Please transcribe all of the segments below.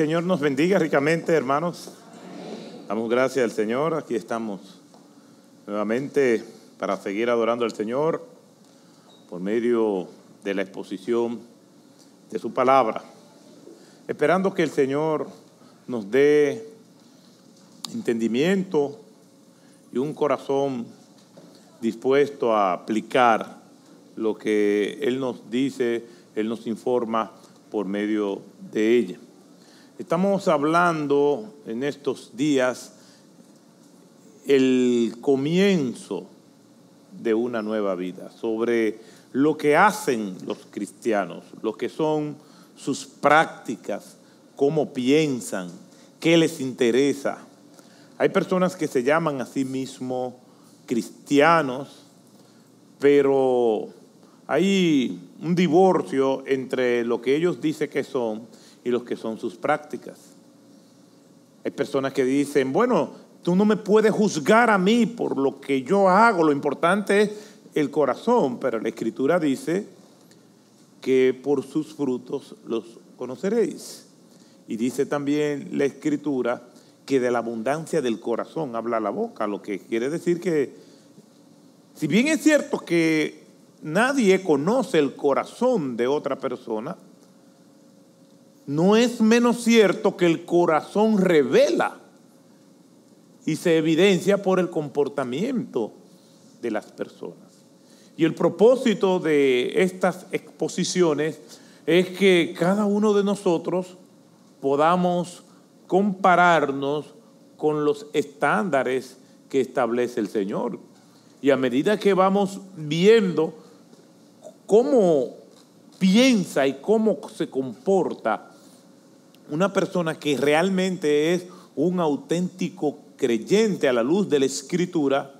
Señor nos bendiga ricamente, hermanos. Damos gracias al Señor. Aquí estamos nuevamente para seguir adorando al Señor por medio de la exposición de su palabra. Esperando que el Señor nos dé entendimiento y un corazón dispuesto a aplicar lo que Él nos dice, Él nos informa por medio de ella. Estamos hablando en estos días el comienzo de una nueva vida, sobre lo que hacen los cristianos, lo que son sus prácticas, cómo piensan, qué les interesa. Hay personas que se llaman a sí mismos cristianos, pero hay un divorcio entre lo que ellos dicen que son y lo que son sus prácticas. Hay personas que dicen, bueno, tú no me puedes juzgar a mí por lo que yo hago, lo importante es el corazón, pero la escritura dice que por sus frutos los conoceréis. Y dice también la escritura que de la abundancia del corazón habla la boca, lo que quiere decir que, si bien es cierto que nadie conoce el corazón de otra persona, no es menos cierto que el corazón revela y se evidencia por el comportamiento de las personas. Y el propósito de estas exposiciones es que cada uno de nosotros podamos compararnos con los estándares que establece el Señor. Y a medida que vamos viendo cómo piensa y cómo se comporta una persona que realmente es un auténtico creyente a la luz de la escritura,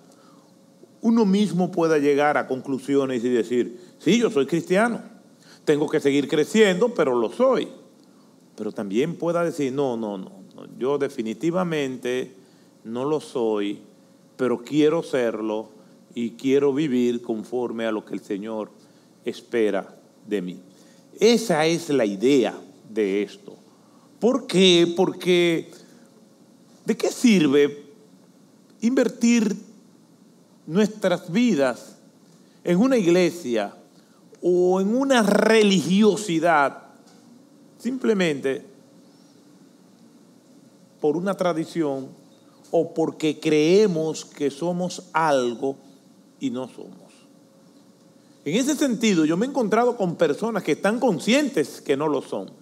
uno mismo pueda llegar a conclusiones y decir, sí, yo soy cristiano, tengo que seguir creciendo, pero lo soy. Pero también pueda decir, no, no, no, yo definitivamente no lo soy, pero quiero serlo y quiero vivir conforme a lo que el Señor espera de mí. Esa es la idea de esto. ¿Por qué? Porque ¿de qué sirve invertir nuestras vidas en una iglesia o en una religiosidad simplemente por una tradición o porque creemos que somos algo y no somos? En ese sentido, yo me he encontrado con personas que están conscientes que no lo son,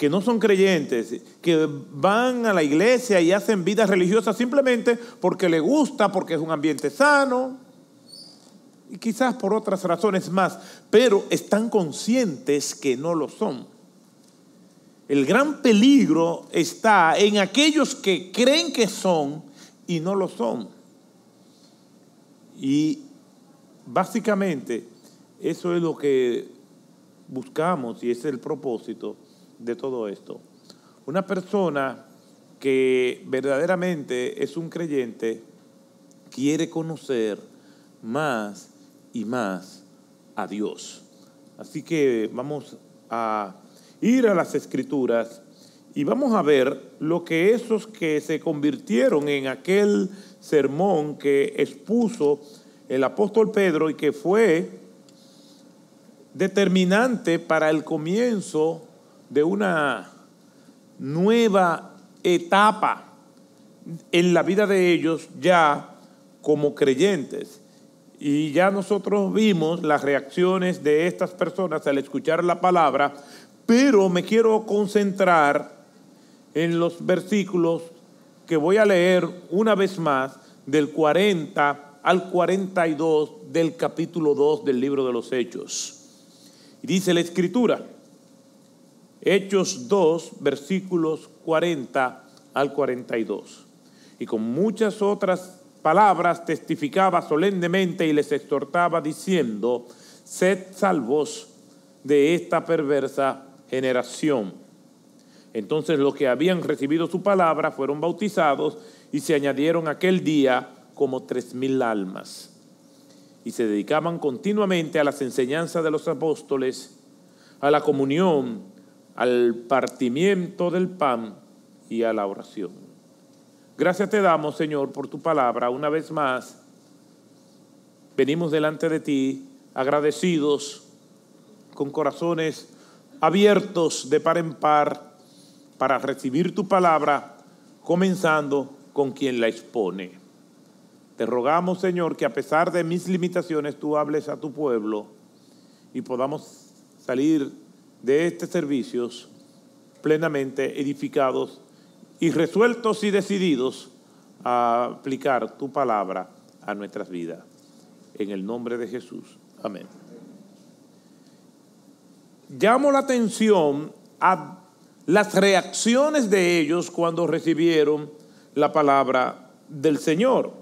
que no son creyentes, que van a la iglesia y hacen vida religiosa simplemente porque les gusta, porque es un ambiente sano, y quizás por otras razones más, pero están conscientes que no lo son. El gran peligro está en aquellos que creen que son y no lo son. Y Básicamente, eso es lo que buscamos y es el propósito de todo esto. Una persona que verdaderamente es un creyente quiere conocer más y más a Dios. Así que vamos a ir a las escrituras y vamos a ver lo que esos que se convirtieron en aquel sermón que expuso el apóstol Pedro y que fue determinante para el comienzo de una nueva etapa en la vida de ellos ya como creyentes. Y ya nosotros vimos las reacciones de estas personas al escuchar la palabra, pero me quiero concentrar en los versículos que voy a leer una vez más del 40 al 42 del capítulo 2 del libro de los Hechos. Y dice la escritura, Hechos 2, versículos 40 al 42. Y con muchas otras palabras testificaba solemnemente y les exhortaba diciendo, sed salvos de esta perversa generación. Entonces los que habían recibido su palabra fueron bautizados y se añadieron aquel día como tres mil almas y se dedicaban continuamente a las enseñanzas de los apóstoles, a la comunión, al partimiento del pan y a la oración. Gracias te damos, Señor, por tu palabra. Una vez más, venimos delante de ti agradecidos, con corazones abiertos de par en par para recibir tu palabra, comenzando con quien la expone. Te rogamos, Señor, que a pesar de mis limitaciones, tú hables a tu pueblo y podamos salir de este servicio plenamente edificados y resueltos y decididos a aplicar tu palabra a nuestras vidas. En el nombre de Jesús. Amén. Llamo la atención a las reacciones de ellos cuando recibieron la palabra del Señor.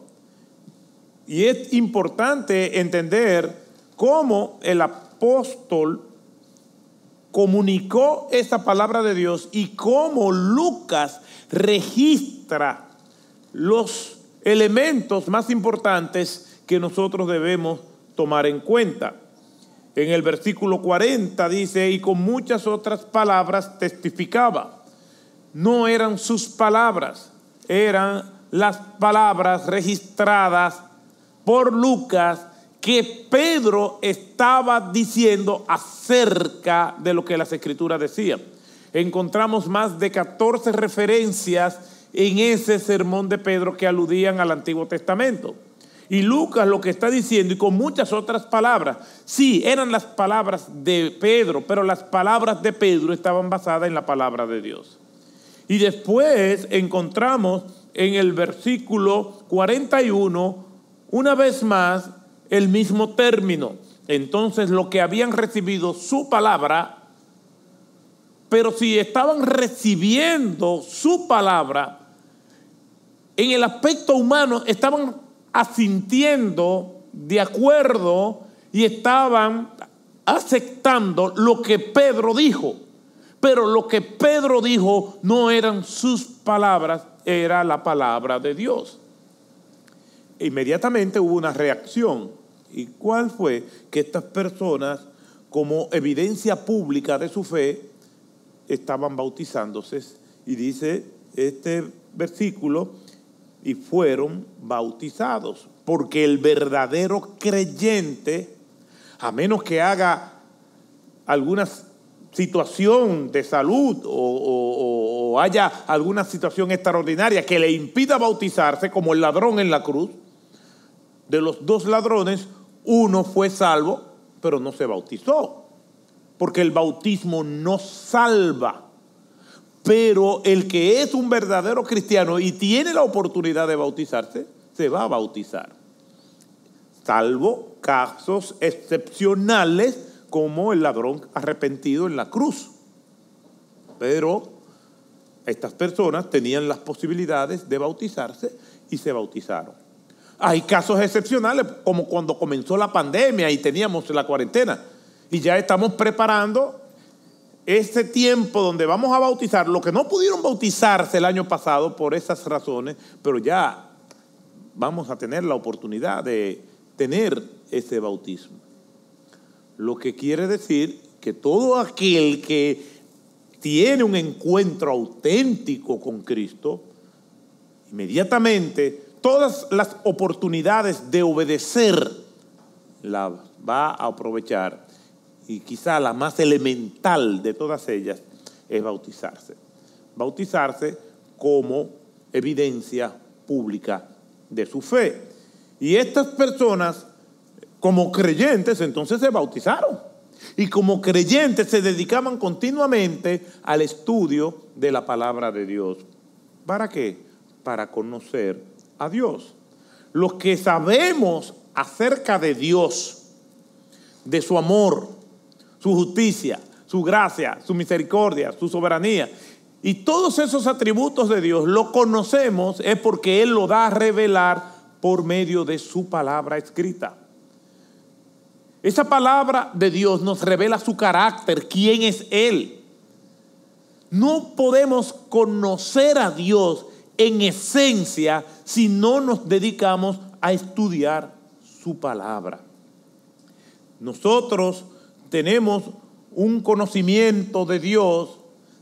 Y es importante entender cómo el apóstol comunicó esa palabra de Dios y cómo Lucas registra los elementos más importantes que nosotros debemos tomar en cuenta. En el versículo 40 dice, y con muchas otras palabras testificaba. No eran sus palabras, eran las palabras registradas por Lucas que Pedro estaba diciendo acerca de lo que las escrituras decían. Encontramos más de 14 referencias en ese sermón de Pedro que aludían al Antiguo Testamento. Y Lucas lo que está diciendo, y con muchas otras palabras, sí, eran las palabras de Pedro, pero las palabras de Pedro estaban basadas en la palabra de Dios. Y después encontramos en el versículo 41, una vez más, el mismo término. Entonces lo que habían recibido su palabra, pero si estaban recibiendo su palabra, en el aspecto humano estaban asintiendo de acuerdo y estaban aceptando lo que Pedro dijo. Pero lo que Pedro dijo no eran sus palabras, era la palabra de Dios. Inmediatamente hubo una reacción ¿Y cuál fue? Que estas personas, como evidencia pública de su fe, estaban bautizándose. Y dice este versículo, y fueron bautizados. Porque el verdadero creyente, a menos que haga alguna situación de salud o, o, haya alguna situación extraordinaria que le impida bautizarse, como el ladrón en la cruz, de los dos ladrones, uno fue salvo, pero no se bautizó, porque el bautismo no salva. Pero el que es un verdadero cristiano y tiene la oportunidad de bautizarse, se va a bautizar. Salvo casos excepcionales como el ladrón arrepentido en la cruz. Pero estas personas tenían las posibilidades de bautizarse y se bautizaron. Hay casos excepcionales, como cuando comenzó la pandemia y teníamos la cuarentena. Y ya estamos preparando este tiempo donde vamos a bautizar los que no pudieron bautizarse el año pasado por esas razones, pero ya vamos a tener la oportunidad de tener ese bautismo. Lo que quiere decir que todo aquel que tiene un encuentro auténtico con Cristo, inmediatamente todas las oportunidades de obedecer la va a aprovechar y quizá la más elemental de todas ellas es bautizarse. Bautizarse como evidencia pública de su fe. Y estas personas, como creyentes, entonces se bautizaron. Y como creyentes se dedicaban continuamente al estudio de la palabra de Dios. ¿Para qué? Para conocer a Dios. Los que sabemos acerca de Dios, de su amor, su justicia, su gracia, su misericordia, su soberanía, y todos esos atributos de Dios lo conocemos es porque Él lo da a revelar por medio de su palabra escrita. Esa palabra de Dios nos revela su carácter, quién es Él. No podemos conocer a Dios en esencia si no nos dedicamos a estudiar su palabra. Nosotros tenemos un conocimiento de Dios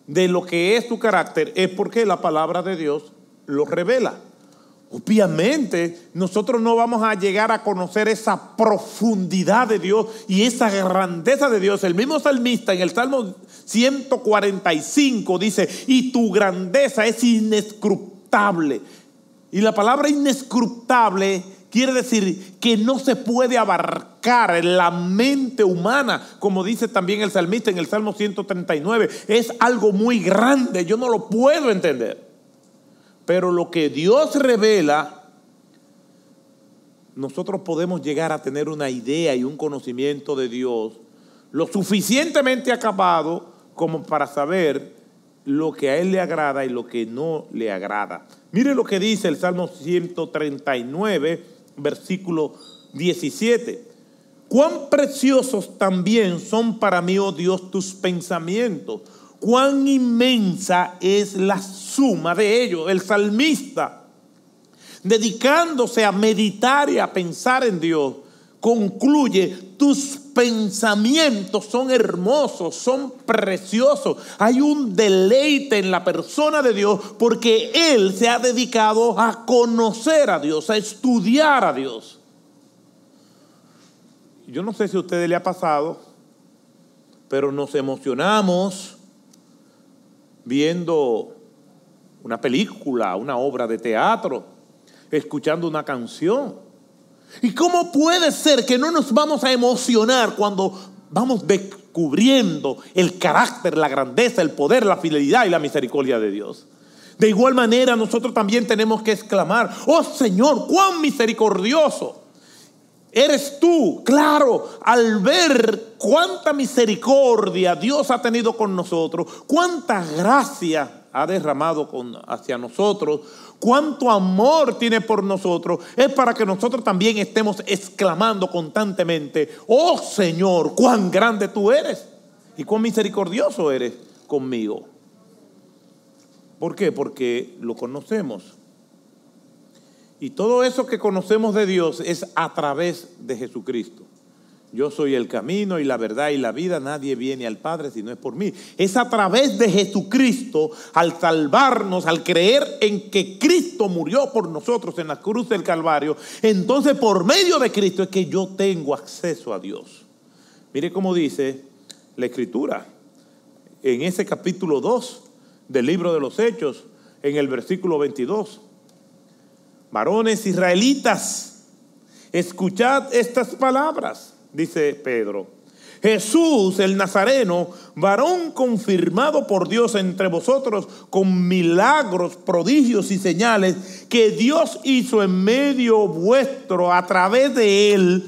de lo que es tu carácter es porque la palabra de Dios lo revela. Obviamente, nosotros no vamos a llegar a conocer esa profundidad de Dios y esa grandeza de Dios. El mismo salmista en el Salmo 145 dice, y tu grandeza es inescrutable. Y la palabra inescrutable quiere decir que no se puede abarcar en la mente humana, como dice también el salmista en el Salmo 139. Es algo muy grande, yo no lo puedo entender. Pero lo que Dios revela, nosotros podemos llegar a tener una idea y un conocimiento de Dios lo suficientemente acabado como para saber lo que a Él le agrada y lo que no le agrada. Mire lo que dice el Salmo 139, versículo 17. Cuán preciosos también son para mí, oh Dios, tus pensamientos cuán inmensa es la suma de ellos. El salmista, dedicándose a meditar y a pensar en Dios, concluye, tus pensamientos son hermosos, son preciosos. Hay un deleite en la persona de Dios porque Él se ha dedicado a conocer a Dios, a estudiar a Dios. Yo no sé si a ustedes le ha pasado, pero nos emocionamos viendo una película, una obra de teatro, escuchando una canción. ¿Y cómo puede ser que no nos vamos a emocionar cuando vamos descubriendo el carácter, la grandeza, el poder, la fidelidad y la misericordia de Dios? De igual manera nosotros también tenemos que exclamar, oh Señor, cuán misericordioso eres tú. Claro, al ver cuánta misericordia Dios ha tenido con nosotros, cuánta gracia ha derramado hacia nosotros, cuánto amor tiene por nosotros, es para que nosotros también estemos exclamando constantemente, oh Señor, cuán grande tú eres y cuán misericordioso eres conmigo. ¿Por qué? Porque lo conocemos. Y todo eso que conocemos de Dios es a través de Jesucristo. Yo soy el camino y la verdad y la vida. Nadie viene al Padre si no es por mí. Es a través de Jesucristo, al salvarnos, al creer en que Cristo murió por nosotros en la cruz del Calvario. Entonces por medio de Cristo es que yo tengo acceso a Dios. Mire cómo dice la Escritura en ese capítulo 2 del libro de los Hechos, en el versículo 22 varones israelitas, escuchad estas palabras, dice Pedro. Jesús el Nazareno, varón confirmado por Dios entre vosotros con milagros, prodigios y señales que Dios hizo en medio vuestro a través de él,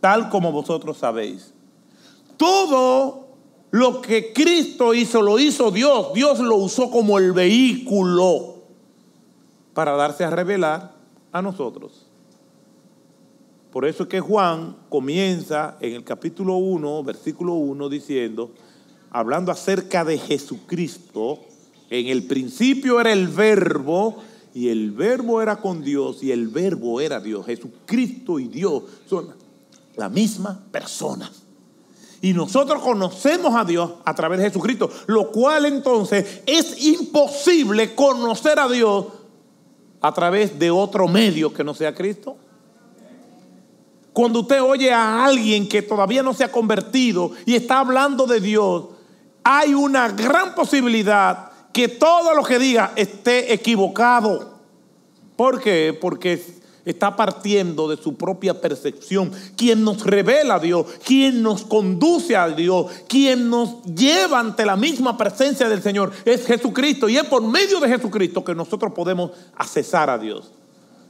tal como vosotros sabéis. Todo lo que Cristo hizo, lo hizo Dios. Dios lo usó como el vehículo para darse a revelar a nosotros. Por eso es que Juan comienza en el capítulo 1, versículo 1, diciendo, hablando acerca de Jesucristo, en el principio era el verbo y el verbo era con Dios y el verbo era Dios. Jesucristo y Dios son la misma persona. Y nosotros conocemos a Dios a través de Jesucristo, lo cual entonces es imposible conocer a Dios a través de otro medio que no sea Cristo? Cuando usted oye a alguien que todavía no se ha convertido y está hablando de Dios, hay una gran posibilidad que todo lo que diga esté equivocado. ¿Por qué? Porque está partiendo de su propia percepción. Quien nos revela a Dios, quien nos conduce a Dios, quien nos lleva ante la misma presencia del Señor es Jesucristo. Y es por medio de Jesucristo que nosotros podemos accesar a Dios.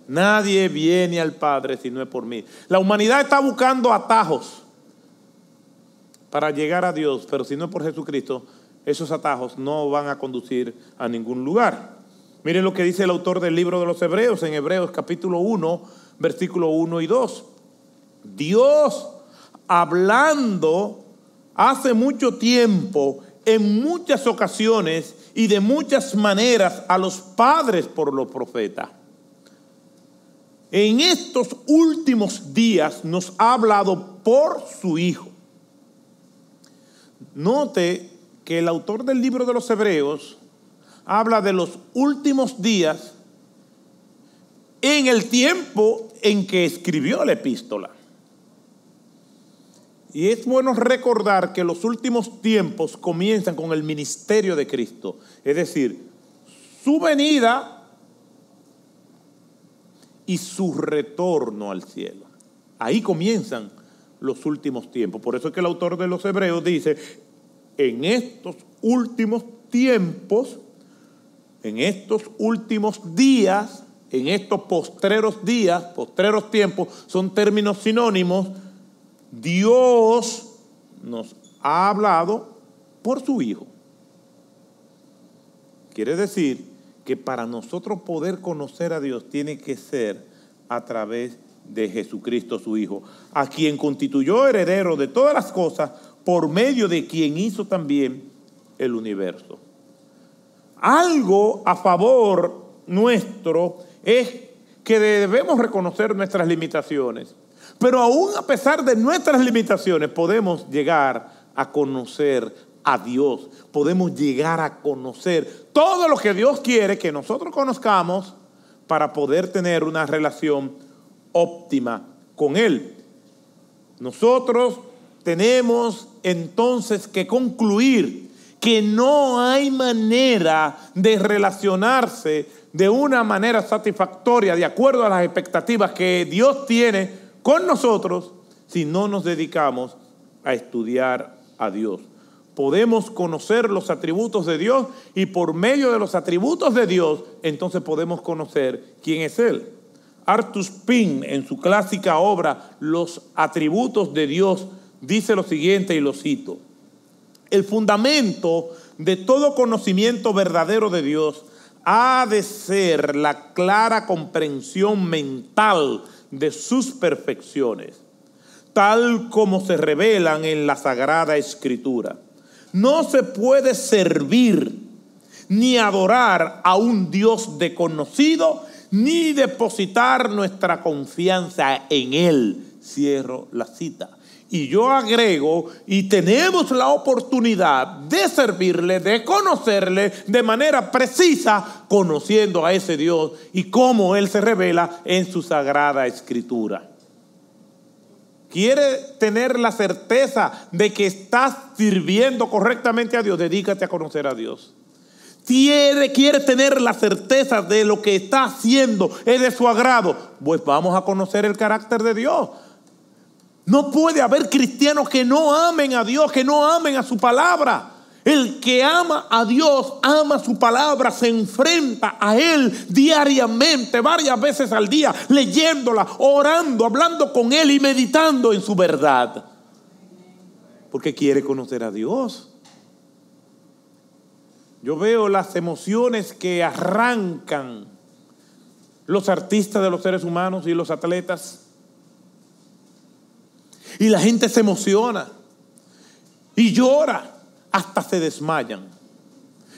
Nadie viene al Padre si no es por mí. La humanidad está buscando atajos para llegar a Dios, pero si no es por Jesucristo, esos atajos no van a conducir a ningún lugar. Miren lo que dice el autor del libro de los Hebreos en Hebreos capítulo 1, versículo 1 y 2. Dios hablando hace mucho tiempo, en muchas ocasiones y de muchas maneras a los padres por los profetas. En estos últimos días nos ha hablado por su Hijo. Note que el autor del libro de los Hebreos habla de los últimos días en el tiempo en que escribió la epístola. Y es bueno recordar que los últimos tiempos comienzan con el ministerio de Cristo, es decir, su venida y su retorno al cielo. Ahí comienzan los últimos tiempos. Por eso es que el autor de los Hebreos dice, en estos últimos tiempos, en estos últimos días, en estos postreros días, postreros tiempos, son términos sinónimos, Dios nos ha hablado por su Hijo. Quiere decir que para nosotros poder conocer a Dios tiene que ser a través de Jesucristo su Hijo, a quien constituyó heredero de todas las cosas por medio de quien hizo también el universo. Algo a favor nuestro es que debemos reconocer nuestras limitaciones pero aún a pesar de nuestras limitaciones podemos llegar a conocer a Dios. Podemos llegar a conocer todo lo que Dios quiere que nosotros conozcamos para poder tener una relación óptima con Él. Nosotros tenemos entonces que concluir que no hay manera de relacionarse de una manera satisfactoria de acuerdo a las expectativas que Dios tiene con nosotros si no nos dedicamos a estudiar a Dios. Podemos conocer los atributos de Dios y por medio de los atributos de Dios, entonces podemos conocer quién es Él. Artus Pin, en su clásica obra Los atributos de Dios, dice lo siguiente y lo cito. El fundamento de todo conocimiento verdadero de Dios ha de ser la clara comprensión mental de sus perfecciones, tal como se revelan en la Sagrada Escritura. No se puede servir ni adorar a un Dios desconocido, ni depositar nuestra confianza en Él. Cierro la cita. Y yo agrego, y tenemos la oportunidad de servirle, de conocerle de manera precisa, conociendo a ese Dios y cómo Él se revela en su sagrada escritura. ¿Quiere tener la certeza de que estás sirviendo correctamente a Dios? Dedícate a conocer a Dios. Quiere, quiere tener la certeza de lo que está haciendo es de su agrado. Pues vamos a conocer el carácter de Dios. No puede haber cristianos que no amen a Dios, que no amen a su palabra. El que ama a Dios, ama su palabra, se enfrenta a Él diariamente, varias veces al día, leyéndola, orando, hablando con Él y meditando en su verdad. Porque quiere conocer a Dios. Yo veo las emociones que arrancan los artistas de los seres humanos y los atletas y la gente se emociona y llora, hasta se desmayan.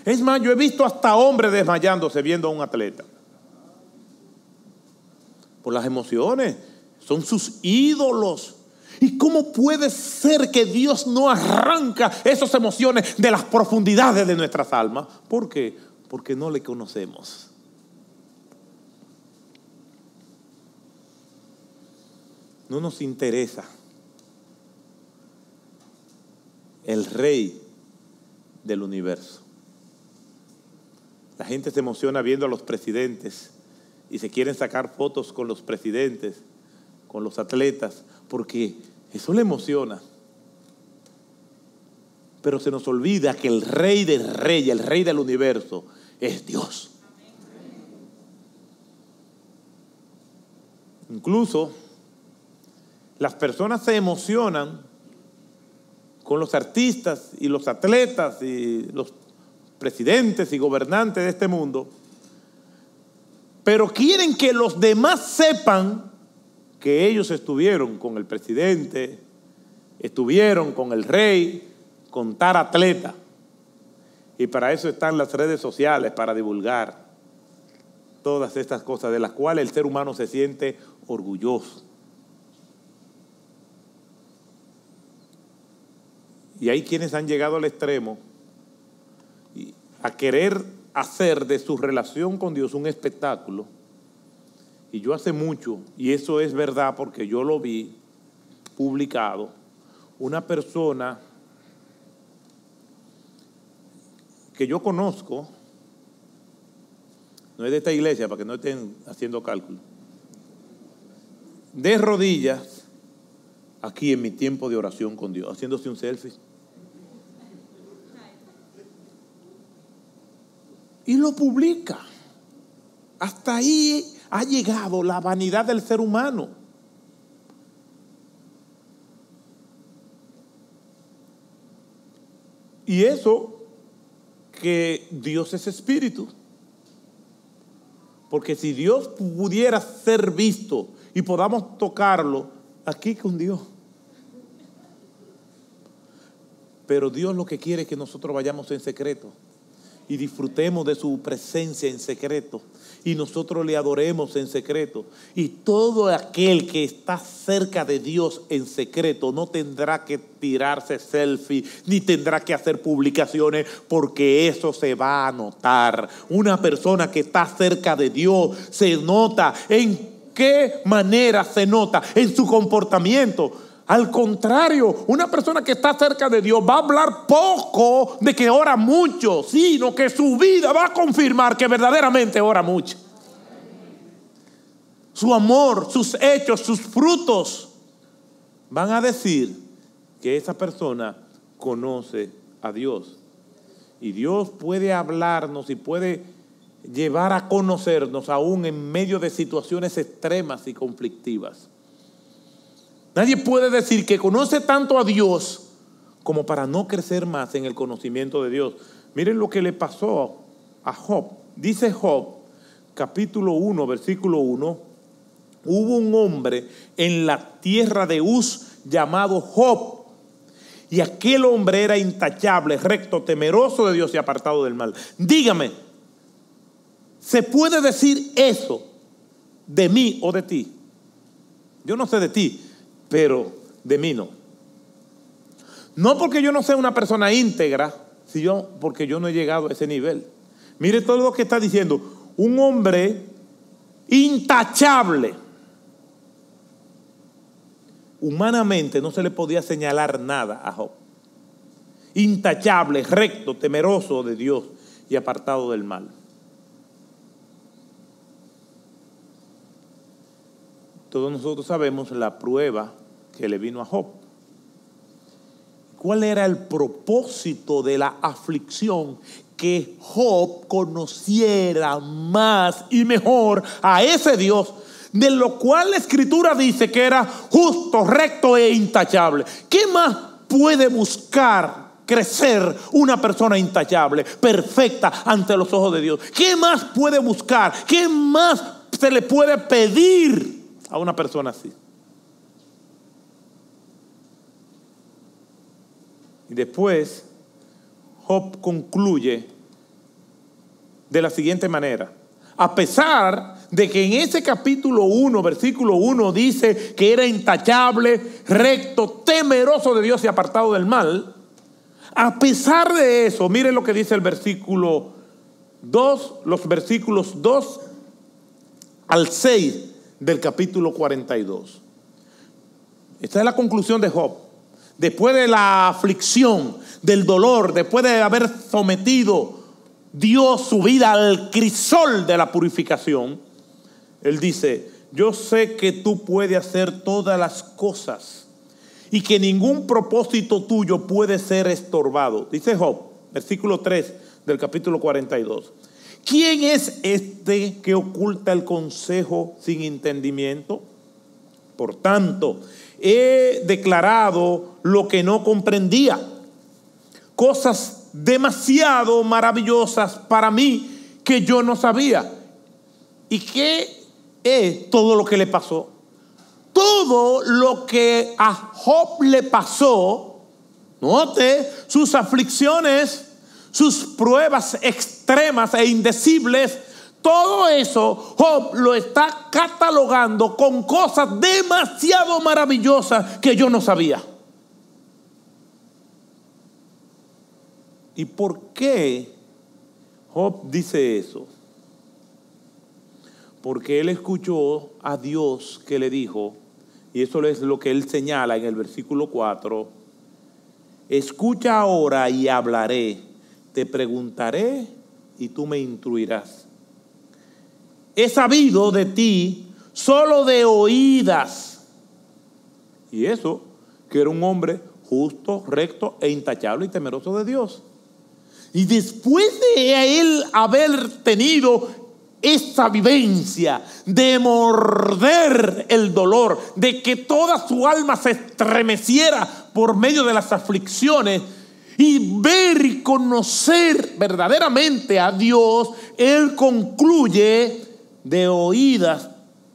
Es más, yo he visto hasta hombres desmayándose viendo a un atleta. Por las emociones, son sus ídolos. ¿Y cómo puede ser que Dios no arranca esas emociones de las profundidades de nuestras almas? ¿Por qué? Porque no le conocemos. No nos interesa el rey del universo. La gente se emociona viendo a los presidentes y se quieren sacar fotos con los presidentes, con los atletas, porque eso le emociona. Pero se nos olvida que el rey del rey, el rey del universo, es Dios. Incluso las personas se emocionan con los artistas y los atletas y los presidentes y gobernantes de este mundo, pero quieren que los demás sepan que ellos estuvieron con el presidente, estuvieron con el rey, con tal atleta. Y para eso están las redes sociales, para divulgar todas estas cosas de las cuales el ser humano se siente orgulloso. Y hay quienes han llegado al extremo a querer hacer de su relación con Dios un espectáculo. Y yo hace mucho, y eso es verdad porque yo lo vi publicado, una persona que yo conozco, no es de esta iglesia para que no estén haciendo cálculo, de rodillas aquí en mi tiempo de oración con Dios, haciéndose un selfie. Y lo publica. Hasta ahí ha llegado la vanidad del ser humano. Y eso que Dios es espíritu. Porque si Dios pudiera ser visto y podamos tocarlo aquí con Dios. Pero Dios lo que quiere es que nosotros vayamos en secreto y disfrutemos de su presencia en secreto y nosotros le adoremos en secreto. Y todo aquel que está cerca de Dios en secreto no tendrá que tirarse selfie ni tendrá que hacer publicaciones porque eso se va a notar. Una persona que está cerca de Dios se nota en qué manera se nota en su comportamiento al contrario, una persona que está cerca de Dios va a hablar poco de que ora mucho, sino que su vida va a confirmar que verdaderamente ora mucho. Su amor, sus hechos, sus frutos van a decir que esa persona conoce a Dios. Y Dios puede hablarnos y puede llevar a conocernos aún en medio de situaciones extremas y conflictivas. Nadie puede decir que conoce tanto a Dios como para no crecer más en el conocimiento de Dios. Miren lo que le pasó a Job. Dice Job, capítulo 1, versículo 1, hubo un hombre en la tierra de Uz llamado Job. Y aquel hombre era intachable, recto, temeroso de Dios y apartado del mal. Dígame, ¿se puede decir eso de mí o de ti? Yo no sé de ti, pero de mí no. No porque yo no sea una persona íntegra, sino porque yo no he llegado a ese nivel. Mire todo lo que está diciendo. Un hombre intachable. Humanamente no se le podía señalar nada a Job. Intachable, recto, temeroso de Dios y apartado del mal. Todos nosotros sabemos la prueba que le vino a Job. ¿Cuál era el propósito de la aflicción? Que Job conociera más y mejor a ese Dios, de lo cual la escritura dice que era justo, recto e intachable. ¿Qué más puede buscar crecer una persona intachable, perfecta ante los ojos de Dios? ¿Qué más puede buscar? ¿Qué más se le puede pedir a una persona así? Y después Job concluye de la siguiente manera. A pesar de que en ese capítulo 1, versículo 1 dice que era intachable, recto, temeroso de Dios y apartado del mal, a pesar de eso, miren lo que dice el versículo 2, los versículos 2 al 6 del capítulo 42. Esta es la conclusión de Job después de la aflicción, del dolor, después de haber sometido Dios su vida al crisol de la purificación, Él dice, yo sé que tú puedes hacer todas las cosas y que ningún propósito tuyo puede ser estorbado. Dice Job, versículo 3 del capítulo 42. ¿Quién es este que oculta el consejo sin entendimiento? Por tanto, he declarado lo que no comprendía. Cosas demasiado maravillosas para mí que yo no sabía. ¿Y qué es todo lo que le pasó? Todo lo que a Job le pasó, note, sus aflicciones, sus pruebas extremas e indecibles, todo eso Job lo está catalogando con cosas demasiado maravillosas que yo no sabía. ¿Y por qué Job dice eso porque él escuchó a Dios que le dijo, y eso es lo que él señala en el versículo 4, escucha ahora y hablaré, te preguntaré y tú me instruirás. He sabido de ti solo de oídas. Y eso, que era un hombre justo, recto e intachable y temeroso de Dios. Y después de él haber tenido esta vivencia de morder el dolor, de que toda su alma se estremeciera por medio de las aflicciones y ver y conocer verdaderamente a Dios, Él concluye, de oídas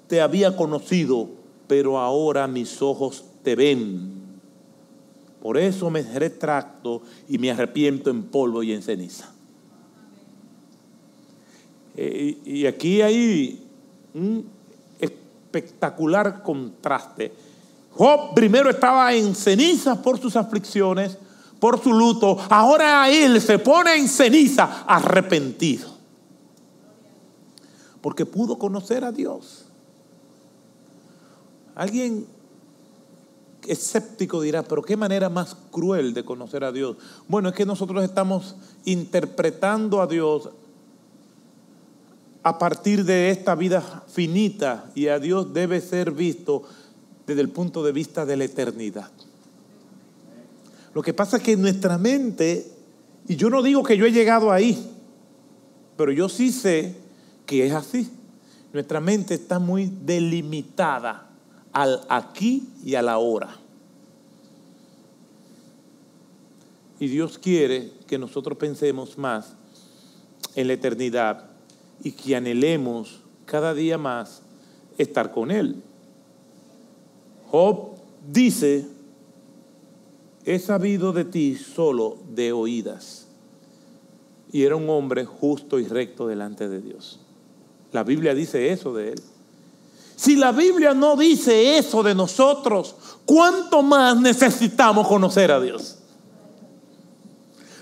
te había conocido, pero ahora mis ojos te ven. Por eso me retracto y me arrepiento en polvo y en ceniza. Eh, y aquí hay un espectacular contraste. Job primero estaba en cenizas por sus aflicciones, por su luto. Ahora él se pone en ceniza arrepentido. Porque pudo conocer a Dios. Alguien escéptico dirá, pero qué manera más cruel de conocer a Dios. Bueno, es que nosotros estamos interpretando a Dios a partir de esta vida finita y a Dios debe ser visto desde el punto de vista de la eternidad. Lo que pasa es que nuestra mente, y yo no digo que yo he llegado ahí, pero yo sí sé que es así. Nuestra mente está muy delimitada al aquí y a la hora. Y Dios quiere que nosotros pensemos más en la eternidad y que anhelemos cada día más estar con Él. Job dice, he sabido de ti solo de oídas. Y era un hombre justo y recto delante de Dios. La Biblia dice eso de él. Si la Biblia no dice eso de nosotros, ¿cuánto más necesitamos conocer a Dios?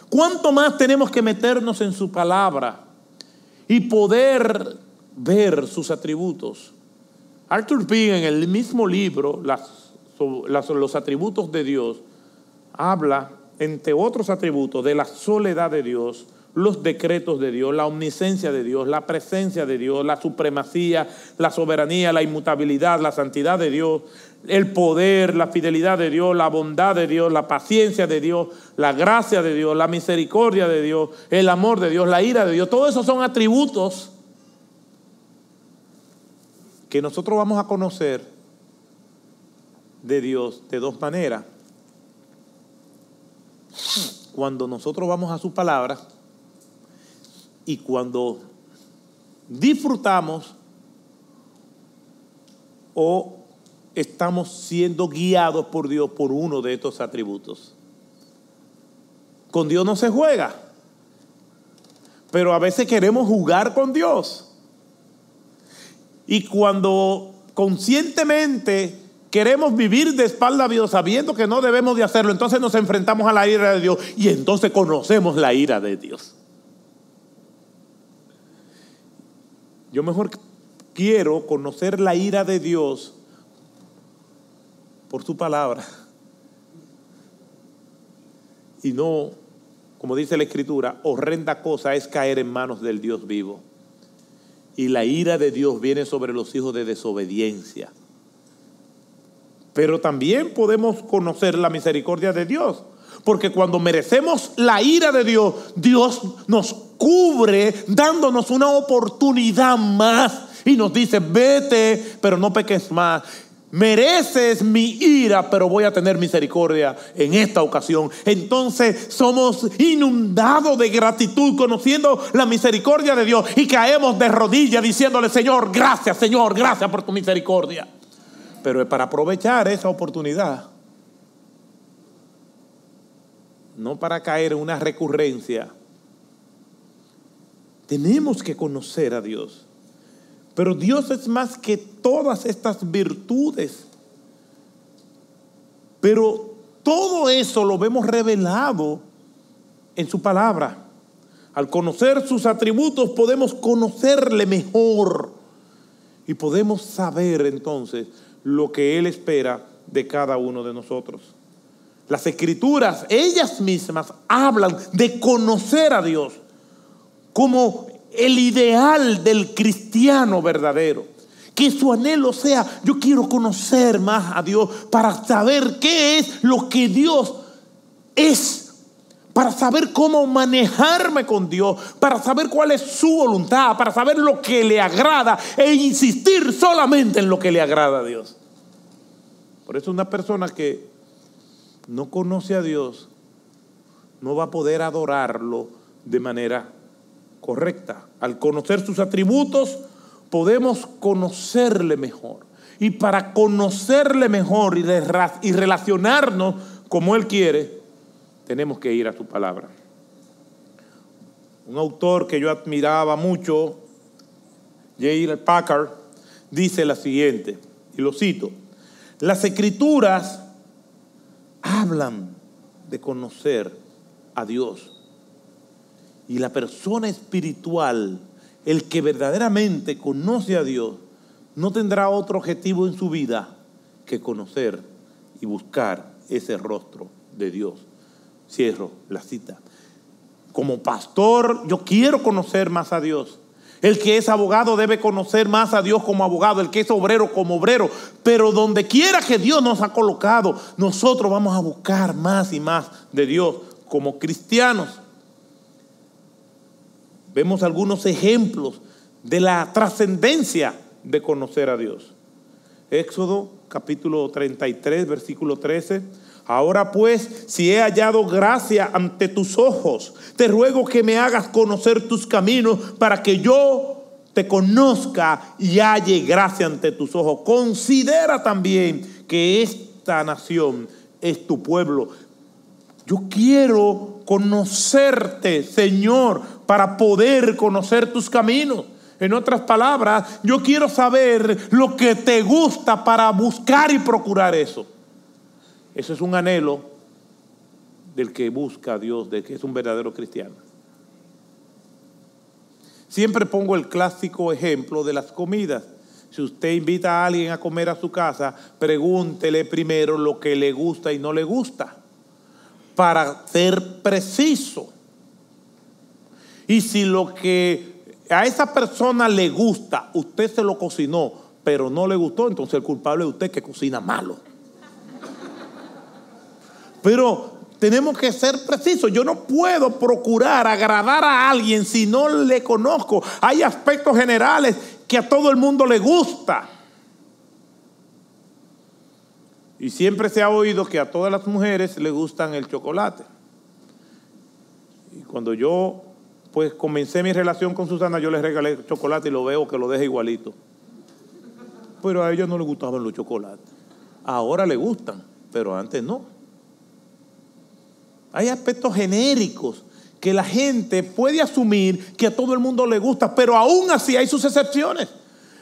¿Cuánto más tenemos que meternos en su palabra? y poder ver sus atributos. Arthur Pink en el mismo libro, los atributos de Dios, habla, entre otros atributos, de la soledad de Dios, los decretos de Dios, la omniscencia de Dios, la presencia de Dios, la supremacía, la soberanía, la inmutabilidad, la santidad de Dios, el poder, la fidelidad de Dios, la bondad de Dios, la paciencia de Dios, la gracia de Dios, la misericordia de Dios, el amor de Dios, la ira de Dios. Todos esos son atributos que nosotros vamos a conocer de Dios de dos maneras. Cuando nosotros vamos a su palabra y cuando disfrutamos o estamos siendo guiados por Dios por uno de estos atributos. Con Dios no se juega, pero a veces queremos jugar con Dios. Y cuando conscientemente queremos vivir de espalda a Dios sabiendo que no debemos de hacerlo, entonces nos enfrentamos a la ira de Dios y entonces conocemos la ira de Dios. Yo mejor quiero conocer la ira de Dios por su palabra. Y no, como dice la escritura, horrenda cosa es caer en manos del Dios vivo. Y la ira de Dios viene sobre los hijos de desobediencia. Pero también podemos conocer la misericordia de Dios. Porque cuando merecemos la ira de Dios, Dios nos cubre dándonos una oportunidad más y nos dice, vete, pero no peques más. Mereces mi ira, pero voy a tener misericordia en esta ocasión. Entonces somos inundados de gratitud conociendo la misericordia de Dios y caemos de rodillas diciéndole, Señor, gracias, Señor, gracias por tu misericordia. Pero es para aprovechar esa oportunidad. No para caer en una recurrencia tenemos que conocer a Dios. Pero Dios es más que todas estas virtudes. Pero todo eso lo vemos revelado en su palabra. Al conocer sus atributos podemos conocerle mejor y podemos saber entonces lo que Él espera de cada uno de nosotros. Las escrituras, ellas mismas, hablan de conocer a Dios como el ideal del cristiano verdadero. Que su anhelo sea, yo quiero conocer más a Dios para saber qué es lo que Dios es para saber cómo manejarme con Dios, para saber cuál es su voluntad, para saber lo que le agrada e insistir solamente en lo que le agrada a Dios. Por eso una persona que no conoce a Dios no va a poder adorarlo de manera correcta. Al conocer sus atributos podemos conocerle mejor. Y para conocerle mejor y, relacionarnos como Él quiere, tenemos que ir a su palabra. Un autor que yo admiraba mucho, J. Packard, dice la siguiente, y lo cito, las escrituras hablan de conocer a Dios. Y la persona espiritual, el que verdaderamente conoce a Dios, no tendrá otro objetivo en su vida que conocer y buscar ese rostro de Dios. Cierro la cita. Como pastor, yo quiero conocer más a Dios. El que es abogado debe conocer más a Dios como abogado, el que es obrero como obrero. Pero donde quiera que Dios nos ha colocado, nosotros vamos a buscar más y más de Dios como cristianos. Vemos algunos ejemplos de la trascendencia de conocer a Dios. Éxodo capítulo 33, versículo 13 Ahora pues, si he hallado gracia ante tus ojos, te ruego que me hagas conocer tus caminos para que yo te conozca y halle gracia ante tus ojos. Considera también que esta nación es tu pueblo. Yo quiero conocerte, Señor, para poder conocer tus caminos. En otras palabras, yo quiero saber lo que te gusta para buscar y procurar eso. Eso es un anhelo del que busca a Dios, de que es un verdadero cristiano. Siempre pongo el clásico ejemplo de las comidas. Si usted invita a alguien a comer a su casa, pregúntele primero lo que le gusta y no le gusta, para ser preciso. Y si lo que a esa persona le gusta, usted se lo cocinó, pero no le gustó, entonces el culpable es usted que cocina malo. Pero tenemos que ser precisos. Yo no puedo procurar agradar a alguien si no le conozco. Hay aspectos generales que a todo el mundo le gusta. Y siempre se ha oído que a todas las mujeres le gustan el chocolate. Y cuando yo pues comencé mi relación con Susana, yo le regalé chocolate y lo veo que lo deja igualito. Pero a ella no le gustaban los chocolates. Ahora le gustan, pero antes no. Hay aspectos genéricos que la gente puede asumir que a todo el mundo le gusta, pero aún así hay sus excepciones.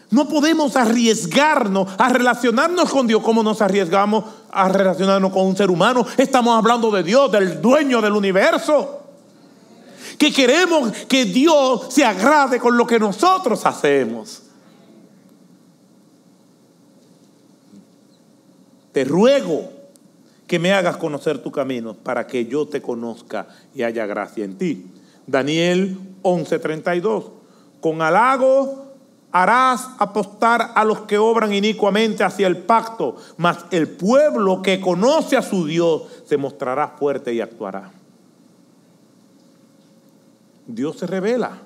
No podemos arriesgarnos a relacionarnos con Dios como nos arriesgamos a relacionarnos con un ser humano. Estamos hablando de Dios, del dueño del universo. Que queremos que Dios se agrade con lo que nosotros hacemos. Te ruego que me hagas conocer tu camino para que yo te conozca y haya gracia en ti. Daniel 11:32. Con halago harás apostar a los que obran inicuamente hacia el pacto, mas el pueblo que conoce a su Dios se mostrará fuerte y actuará. Dios se revela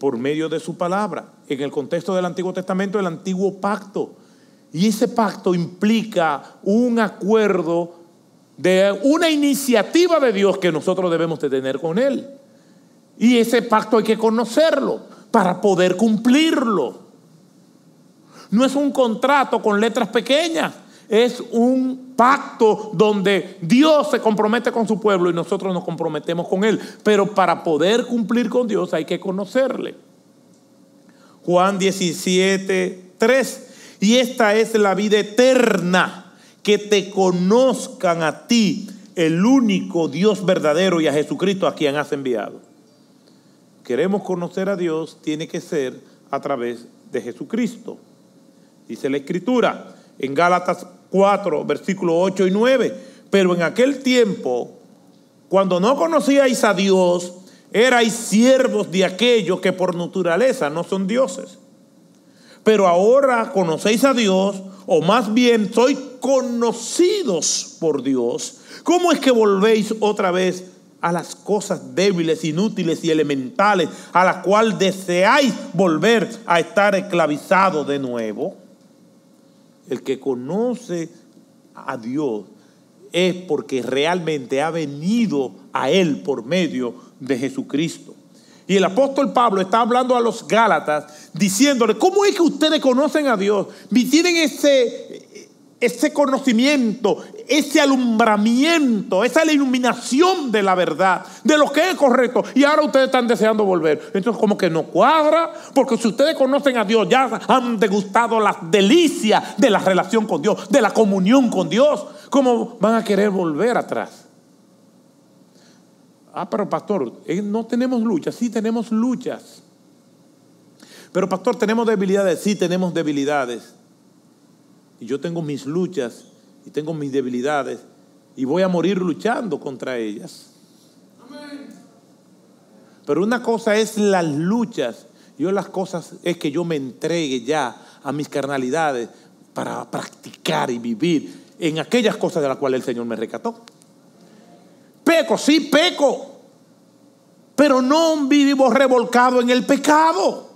por medio de su palabra. En el contexto del Antiguo Testamento, el antiguo pacto y ese pacto implica un acuerdo de una iniciativa de Dios que nosotros debemos de tener con Él. Y ese pacto hay que conocerlo para poder cumplirlo. No es un contrato con letras pequeñas, es un pacto donde Dios se compromete con su pueblo y nosotros nos comprometemos con Él. Pero para poder cumplir con Dios hay que conocerle. Juan 17, 3 y esta es la vida eterna, que te conozcan a ti, el único Dios verdadero, y a Jesucristo a quien has enviado. queremos conocer a Dios, tiene que ser a través de Jesucristo. Dice la Escritura en Gálatas 4, versículos 8 y 9. Pero en aquel tiempo, cuando no conocíais a Dios, erais siervos de aquellos que por naturaleza no son dioses. Pero ahora conocéis a Dios, o más bien sois conocidos por Dios. ¿Cómo es que volvéis otra vez a las cosas débiles, inútiles y elementales, a las cuales deseáis volver a estar esclavizados de nuevo? El que conoce a Dios es porque realmente ha venido a Él por medio de Jesucristo. Y el apóstol Pablo está hablando a los Gálatas diciéndole, ¿cómo es que ustedes conocen a Dios? Y tienen ese, ese conocimiento, ese alumbramiento, esa iluminación de la verdad, de lo que es correcto. Y ahora ustedes están deseando volver. Entonces como que no cuadra, porque si ustedes conocen a Dios, ya han degustado las delicias de la relación con Dios, de la comunión con Dios, ¿cómo van a querer volver atrás? Ah, pero pastor, eh, no tenemos luchas. Sí, tenemos luchas. Pero pastor, tenemos debilidades. Sí, tenemos debilidades. Y yo tengo mis luchas y tengo mis debilidades. Y voy a morir luchando contra ellas. Pero una cosa es las luchas. Y otra cosas es que yo me entregue ya a mis carnalidades para practicar y vivir en aquellas cosas de las cuales el Señor me recató. Peco, sí, peco. Pero no vivo revolcado en el pecado.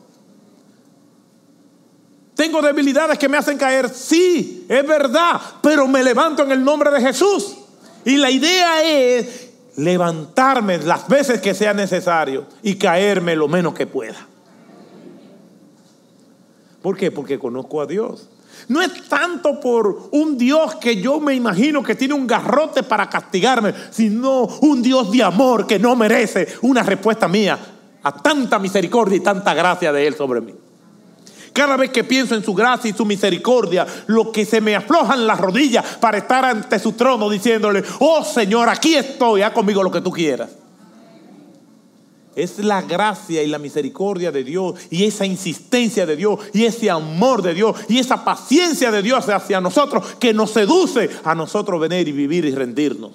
Tengo debilidades que me hacen caer, sí, es verdad, pero me levanto en el nombre de Jesús. Y la idea es levantarme las veces que sea necesario y caerme lo menos que pueda. ¿Por qué? Porque conozco a Dios. No es tanto por un Dios que yo me imagino que tiene un garrote para castigarme, sino un Dios de amor que no merece una respuesta mía a tanta misericordia y tanta gracia de Él sobre mí. Cada vez que pienso en su gracia y su misericordia, lo que se me aflojan las rodillas para estar ante su trono diciéndole, oh Señor, aquí estoy, haz conmigo lo que tú quieras. Es la gracia y la misericordia de Dios y esa insistencia de Dios y ese amor de Dios y esa paciencia de Dios hacia nosotros que nos seduce a nosotros venir y vivir y rendirnos.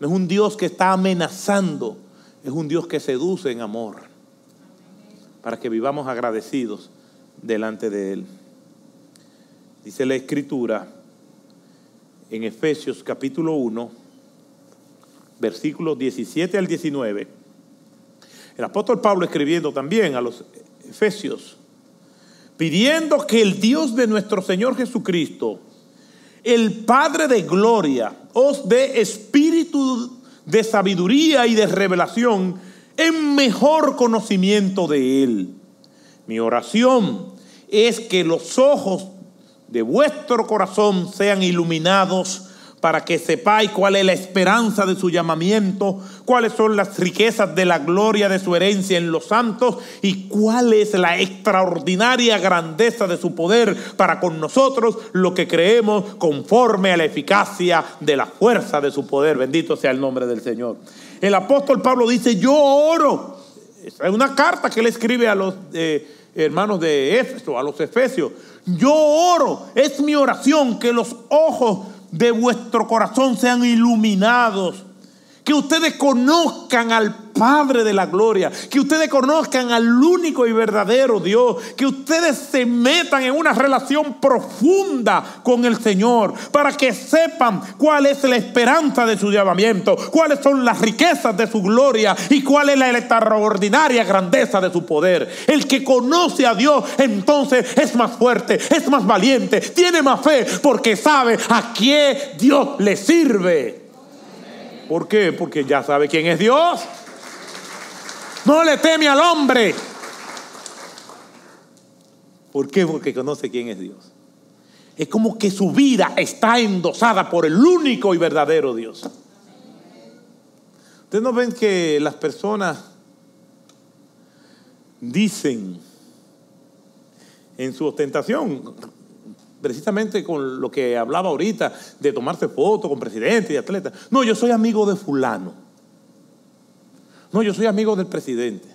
No es un Dios que está amenazando, es un Dios que seduce en amor para que vivamos agradecidos delante de Él. Dice la Escritura en Efesios capítulo 1, versículos 17 al 19 el apóstol Pablo escribiendo también a los Efesios, pidiendo que el Dios de nuestro Señor Jesucristo, el Padre de gloria, os dé espíritu de sabiduría y de revelación en mejor conocimiento de Él. Mi oración es que los ojos de vuestro corazón sean iluminados para que sepáis cuál es la esperanza de su llamamiento, cuáles son las riquezas de la gloria de su herencia en los santos y cuál es la extraordinaria grandeza de su poder para con nosotros, lo que creemos conforme a la eficacia de la fuerza de su poder. Bendito sea el nombre del Señor. El apóstol Pablo dice, yo oro. Es una carta que le escribe a los eh, hermanos de Éfeso, a los efesios. Yo oro, es mi oración que los ojos de vuestro corazón sean iluminados. Que ustedes conozcan al Padre de la gloria, que ustedes conozcan al único y verdadero Dios, que ustedes se metan en una relación profunda con el Señor, para que sepan cuál es la esperanza de su llamamiento, cuáles son las riquezas de su gloria y cuál es la extraordinaria grandeza de su poder. El que conoce a Dios entonces es más fuerte, es más valiente, tiene más fe, porque sabe a quién Dios le sirve. ¿Por qué? Porque ya sabe quién es Dios. No le teme al hombre. ¿Por qué? Porque conoce quién es Dios. Es como que su vida está endosada por el único y verdadero Dios. Ustedes no ven que las personas dicen en su ostentación, precisamente con lo que hablaba ahorita, de tomarse fotos con presidentes y atletas. No, yo soy amigo de fulano. No, yo soy amigo del presidente.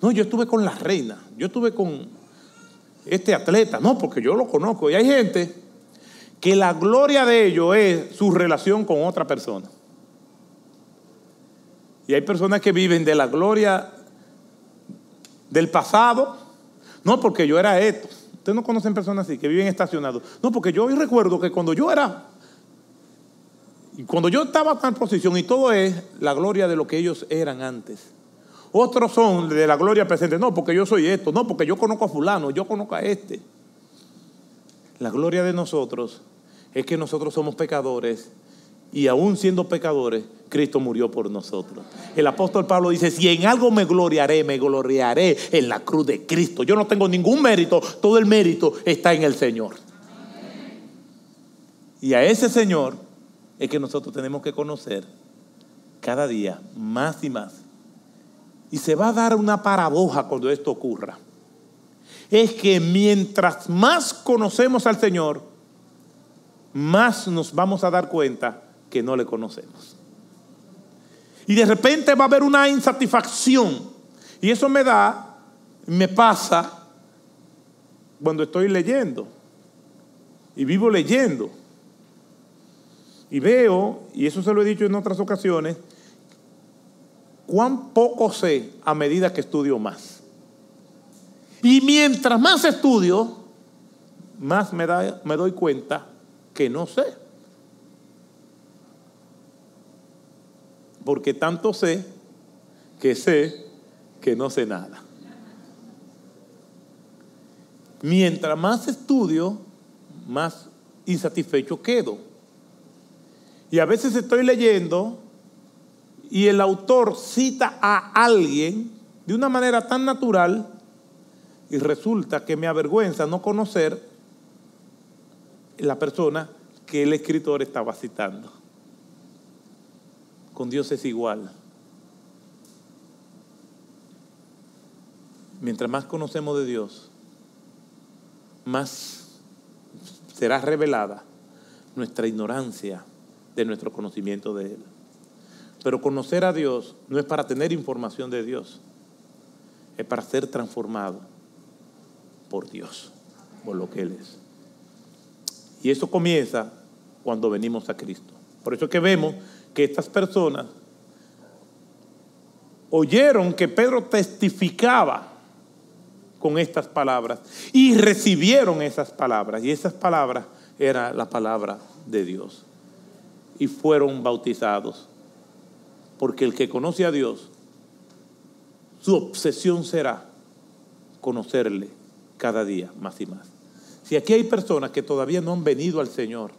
No, yo estuve con la reina, yo estuve con este atleta, no, porque yo lo conozco. Y hay gente que la gloria de ellos es su relación con otra persona. Y hay personas que viven de la gloria del pasado, no porque yo era esto. Ustedes no conocen personas así, que viven estacionados. No, porque yo hoy recuerdo que cuando yo era, cuando yo estaba en posición, y todo es la gloria de lo que ellos eran antes. Otros son de la gloria presente. No, porque yo soy esto. No, porque yo conozco a fulano. Yo conozco a este. La gloria de nosotros es que nosotros somos pecadores y aún siendo pecadores, Cristo murió por nosotros. El apóstol Pablo dice, si en algo me gloriaré, me gloriaré en la cruz de Cristo. Yo no tengo ningún mérito, todo el mérito está en el Señor. Y a ese Señor es que nosotros tenemos que conocer cada día más y más y se va a dar una paradoja cuando esto ocurra. Es que mientras más conocemos al Señor, más nos vamos a dar cuenta que no le conocemos. Y de repente va a haber una insatisfacción. Y eso me da, me pasa cuando estoy leyendo. Y vivo leyendo. Y veo, y eso se lo he dicho en otras ocasiones, cuán poco sé a medida que estudio más. Y mientras más estudio, más me, doy cuenta que no sé. Porque tanto sé que sé que no sé nada. Mientras más estudio, más insatisfecho quedo. Y a veces estoy leyendo y el autor cita a alguien de una manera tan natural y resulta que me avergüenza no conocer la persona que el escritor estaba citando. Con Dios es igual. Mientras más conocemos de Dios, más será revelada nuestra ignorancia de nuestro conocimiento de Él. Pero conocer a Dios no es para tener información de Dios, es para ser transformado por Dios, por lo que Él es. Y eso comienza cuando venimos a Cristo. Por eso es que vemos que estas personas oyeron que Pedro testificaba con estas palabras y recibieron esas palabras. Y esas palabras eran la palabra de Dios. Y fueron bautizados porque el que conoce a Dios, su obsesión será conocerle cada día más y más. Si aquí hay personas que todavía no han venido al Señor,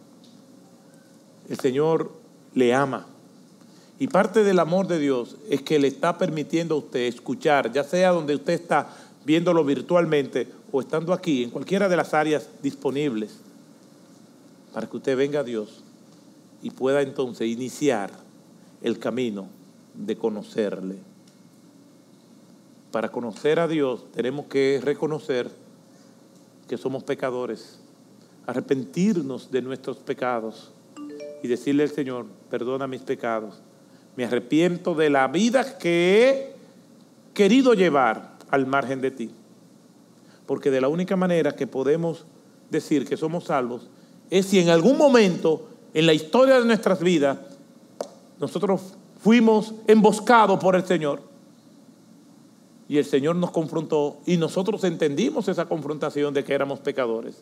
el Señor le ama. Y parte del amor de Dios es que le está permitiendo a usted escuchar, ya sea donde usted está viéndolo virtualmente o estando aquí, en cualquiera de las áreas disponibles, para que usted venga a Dios y pueda entonces iniciar el camino de conocerle. Para conocer a Dios tenemos que reconocer que somos pecadores, arrepentirnos de nuestros pecados y decirle al Señor, perdona mis pecados. Me arrepiento de la vida que he querido llevar al margen de ti. Porque de la única manera que podemos decir que somos salvos es si en algún momento en la historia de nuestras vidas nosotros fuimos emboscados por el Señor. Y el Señor nos confrontó y nosotros entendimos esa confrontación de que éramos pecadores.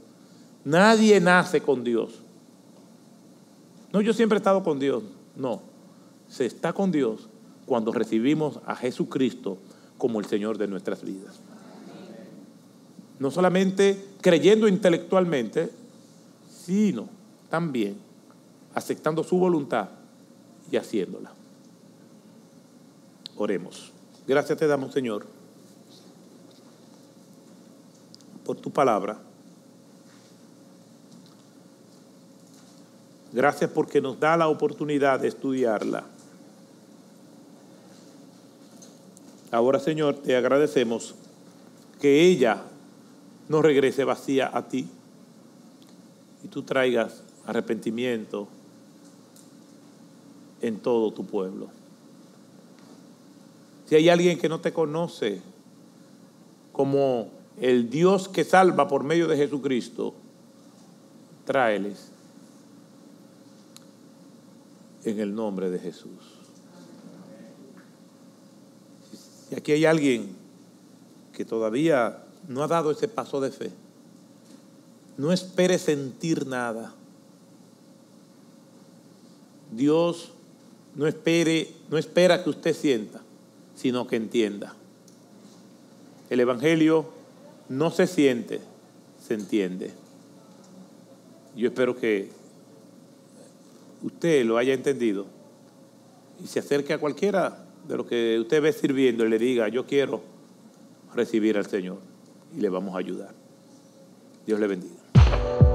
Nadie nace con Dios. No, yo siempre he estado con Dios. No, se está con Dios cuando recibimos a Jesucristo como el Señor de nuestras vidas. No solamente creyendo intelectualmente, sino también aceptando su voluntad y haciéndola. Oremos. Gracias te damos, Señor, por tu palabra. Gracias porque nos da la oportunidad de estudiarla. Ahora, Señor, te agradecemos que ella no regrese vacía a ti y tú traigas arrepentimiento en todo tu pueblo. Si hay alguien que no te conoce, como el Dios que salva por medio de Jesucristo, tráeles en el nombre de Jesús. Y aquí hay alguien que todavía no ha dado ese paso de fe. No espere sentir nada. Dios no espere, no espera que usted sienta, sino que entienda. El evangelio no se siente, se entiende. Yo espero que usted lo haya entendido y se acerque a cualquiera de los que usted ve sirviendo y le diga, yo quiero recibir al Señor y le vamos a ayudar. Dios le bendiga.